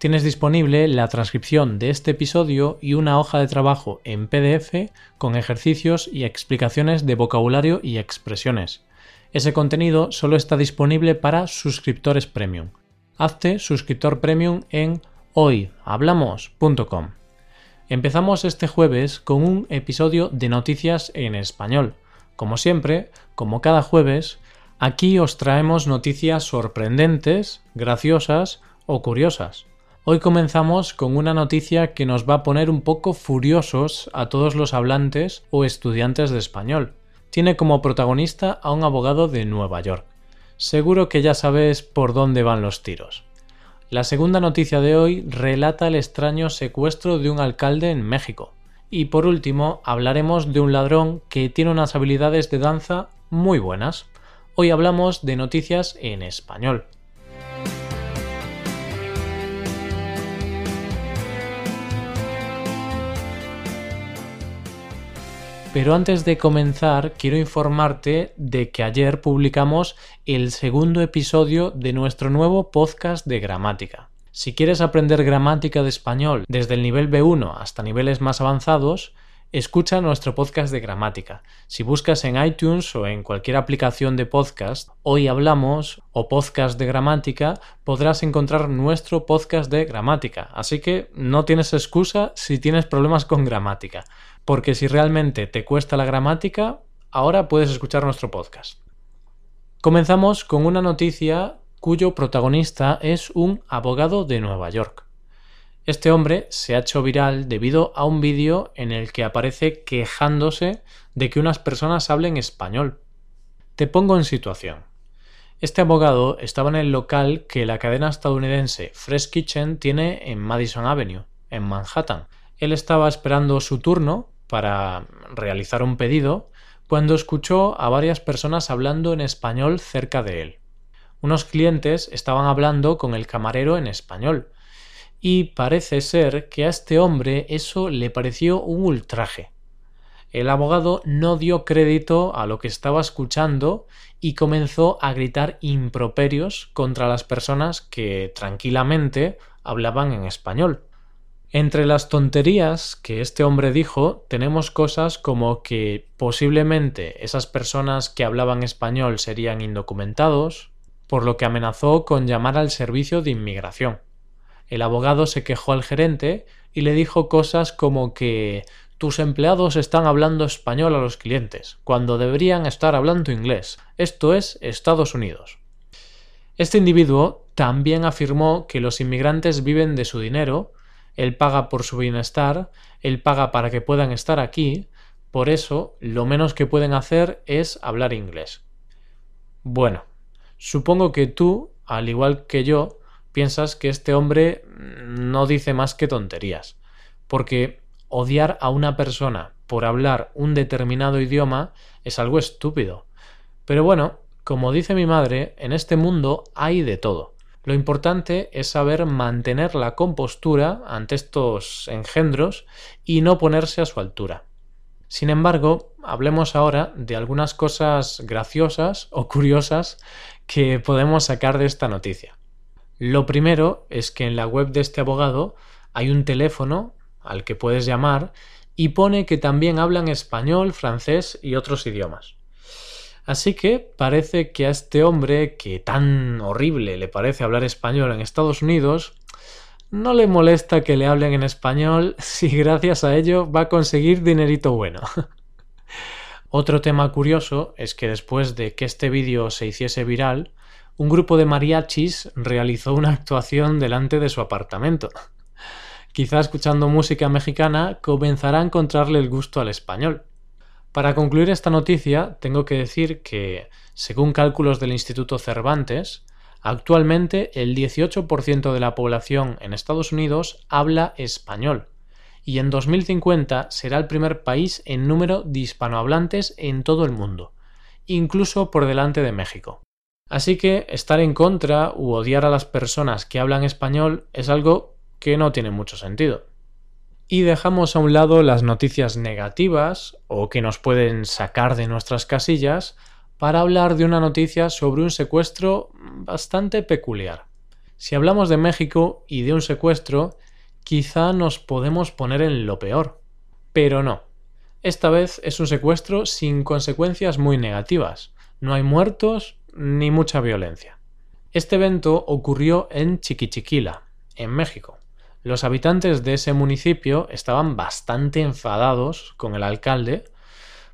tienes disponible la transcripción de este episodio y una hoja de trabajo en PDF con ejercicios y explicaciones de vocabulario y expresiones. Ese contenido solo está disponible para suscriptores premium. Hazte suscriptor premium en hoyhablamos.com. Empezamos este jueves con un episodio de noticias en español. Como siempre, como cada jueves, aquí os traemos noticias sorprendentes, graciosas o curiosas. Hoy comenzamos con una noticia que nos va a poner un poco furiosos a todos los hablantes o estudiantes de español. Tiene como protagonista a un abogado de Nueva York. Seguro que ya sabes por dónde van los tiros. La segunda noticia de hoy relata el extraño secuestro de un alcalde en México. Y por último, hablaremos de un ladrón que tiene unas habilidades de danza muy buenas. Hoy hablamos de noticias en español. Pero antes de comenzar, quiero informarte de que ayer publicamos el segundo episodio de nuestro nuevo podcast de gramática. Si quieres aprender gramática de español desde el nivel B1 hasta niveles más avanzados, escucha nuestro podcast de gramática. Si buscas en iTunes o en cualquier aplicación de podcast, hoy hablamos o podcast de gramática, podrás encontrar nuestro podcast de gramática. Así que no tienes excusa si tienes problemas con gramática porque si realmente te cuesta la gramática, ahora puedes escuchar nuestro podcast. Comenzamos con una noticia cuyo protagonista es un abogado de Nueva York. Este hombre se ha hecho viral debido a un vídeo en el que aparece quejándose de que unas personas hablen español. Te pongo en situación. Este abogado estaba en el local que la cadena estadounidense Fresh Kitchen tiene en Madison Avenue, en Manhattan. Él estaba esperando su turno para realizar un pedido cuando escuchó a varias personas hablando en español cerca de él. Unos clientes estaban hablando con el camarero en español, y parece ser que a este hombre eso le pareció un ultraje. El abogado no dio crédito a lo que estaba escuchando y comenzó a gritar improperios contra las personas que tranquilamente hablaban en español. Entre las tonterías que este hombre dijo tenemos cosas como que posiblemente esas personas que hablaban español serían indocumentados, por lo que amenazó con llamar al servicio de inmigración. El abogado se quejó al gerente y le dijo cosas como que tus empleados están hablando español a los clientes, cuando deberían estar hablando inglés. Esto es Estados Unidos. Este individuo también afirmó que los inmigrantes viven de su dinero él paga por su bienestar, Él paga para que puedan estar aquí, por eso lo menos que pueden hacer es hablar inglés. Bueno, supongo que tú, al igual que yo, piensas que este hombre no dice más que tonterías, porque odiar a una persona por hablar un determinado idioma es algo estúpido. Pero bueno, como dice mi madre, en este mundo hay de todo. Lo importante es saber mantener la compostura ante estos engendros y no ponerse a su altura. Sin embargo, hablemos ahora de algunas cosas graciosas o curiosas que podemos sacar de esta noticia. Lo primero es que en la web de este abogado hay un teléfono al que puedes llamar y pone que también hablan español, francés y otros idiomas. Así que parece que a este hombre, que tan horrible le parece hablar español en Estados Unidos, no le molesta que le hablen en español si gracias a ello va a conseguir dinerito bueno. Otro tema curioso es que después de que este vídeo se hiciese viral, un grupo de mariachis realizó una actuación delante de su apartamento. Quizá escuchando música mexicana comenzará a encontrarle el gusto al español. Para concluir esta noticia, tengo que decir que, según cálculos del Instituto Cervantes, actualmente el 18% de la población en Estados Unidos habla español, y en 2050 será el primer país en número de hispanohablantes en todo el mundo, incluso por delante de México. Así que estar en contra u odiar a las personas que hablan español es algo que no tiene mucho sentido. Y dejamos a un lado las noticias negativas o que nos pueden sacar de nuestras casillas para hablar de una noticia sobre un secuestro bastante peculiar. Si hablamos de México y de un secuestro, quizá nos podemos poner en lo peor. Pero no. Esta vez es un secuestro sin consecuencias muy negativas. No hay muertos ni mucha violencia. Este evento ocurrió en Chiquichiquila, en México. Los habitantes de ese municipio estaban bastante enfadados con el alcalde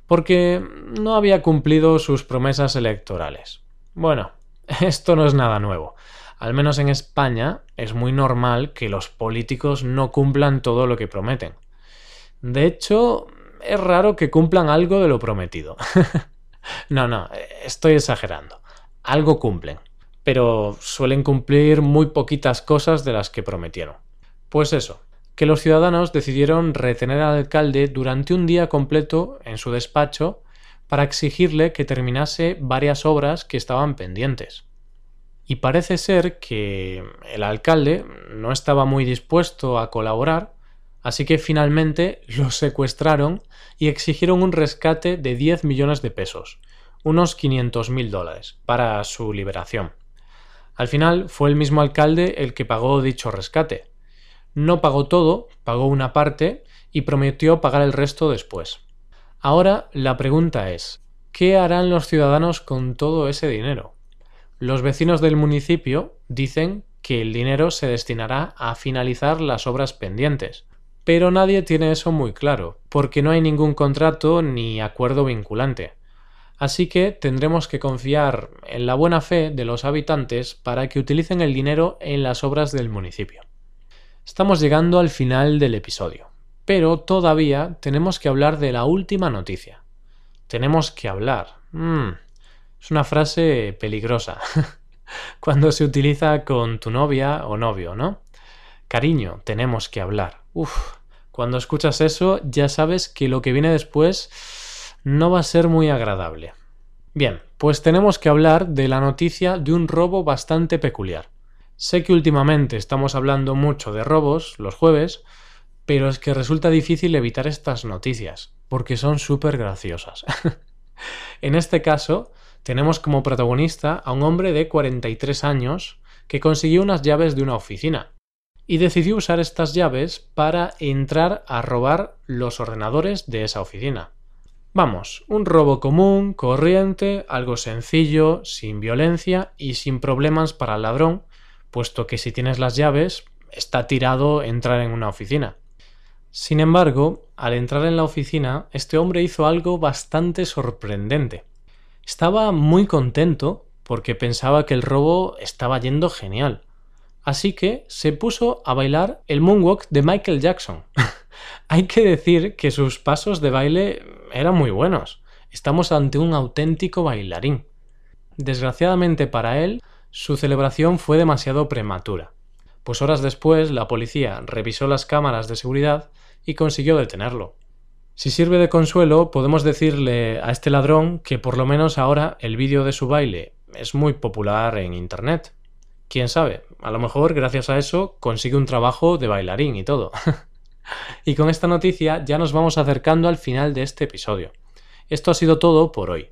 porque no había cumplido sus promesas electorales. Bueno, esto no es nada nuevo. Al menos en España es muy normal que los políticos no cumplan todo lo que prometen. De hecho, es raro que cumplan algo de lo prometido. no, no, estoy exagerando. Algo cumplen, pero suelen cumplir muy poquitas cosas de las que prometieron. Pues eso, que los ciudadanos decidieron retener al alcalde durante un día completo en su despacho para exigirle que terminase varias obras que estaban pendientes. Y parece ser que el alcalde no estaba muy dispuesto a colaborar, así que finalmente lo secuestraron y exigieron un rescate de 10 millones de pesos, unos 500 mil dólares, para su liberación. Al final fue el mismo alcalde el que pagó dicho rescate. No pagó todo, pagó una parte y prometió pagar el resto después. Ahora la pregunta es, ¿qué harán los ciudadanos con todo ese dinero? Los vecinos del municipio dicen que el dinero se destinará a finalizar las obras pendientes, pero nadie tiene eso muy claro, porque no hay ningún contrato ni acuerdo vinculante. Así que tendremos que confiar en la buena fe de los habitantes para que utilicen el dinero en las obras del municipio. Estamos llegando al final del episodio, pero todavía tenemos que hablar de la última noticia. Tenemos que hablar. Mm, es una frase peligrosa cuando se utiliza con tu novia o novio, ¿no? Cariño, tenemos que hablar. Uf, cuando escuchas eso ya sabes que lo que viene después no va a ser muy agradable. Bien, pues tenemos que hablar de la noticia de un robo bastante peculiar. Sé que últimamente estamos hablando mucho de robos los jueves, pero es que resulta difícil evitar estas noticias, porque son súper graciosas. en este caso, tenemos como protagonista a un hombre de 43 años que consiguió unas llaves de una oficina y decidió usar estas llaves para entrar a robar los ordenadores de esa oficina. Vamos, un robo común, corriente, algo sencillo, sin violencia y sin problemas para el ladrón, puesto que si tienes las llaves, está tirado entrar en una oficina. Sin embargo, al entrar en la oficina, este hombre hizo algo bastante sorprendente. Estaba muy contento porque pensaba que el robo estaba yendo genial. Así que se puso a bailar el moonwalk de Michael Jackson. Hay que decir que sus pasos de baile eran muy buenos. Estamos ante un auténtico bailarín. Desgraciadamente para él, su celebración fue demasiado prematura, pues horas después la policía revisó las cámaras de seguridad y consiguió detenerlo. Si sirve de consuelo, podemos decirle a este ladrón que por lo menos ahora el vídeo de su baile es muy popular en Internet. Quién sabe, a lo mejor gracias a eso consigue un trabajo de bailarín y todo. y con esta noticia ya nos vamos acercando al final de este episodio. Esto ha sido todo por hoy.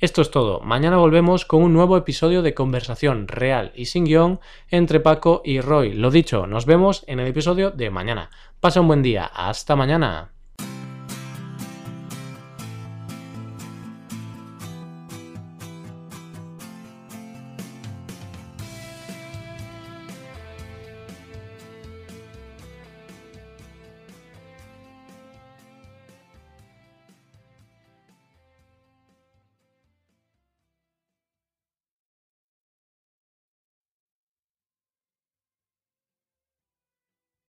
Esto es todo. Mañana volvemos con un nuevo episodio de conversación real y sin guion entre Paco y Roy. Lo dicho, nos vemos en el episodio de mañana. Pasa un buen día. Hasta mañana.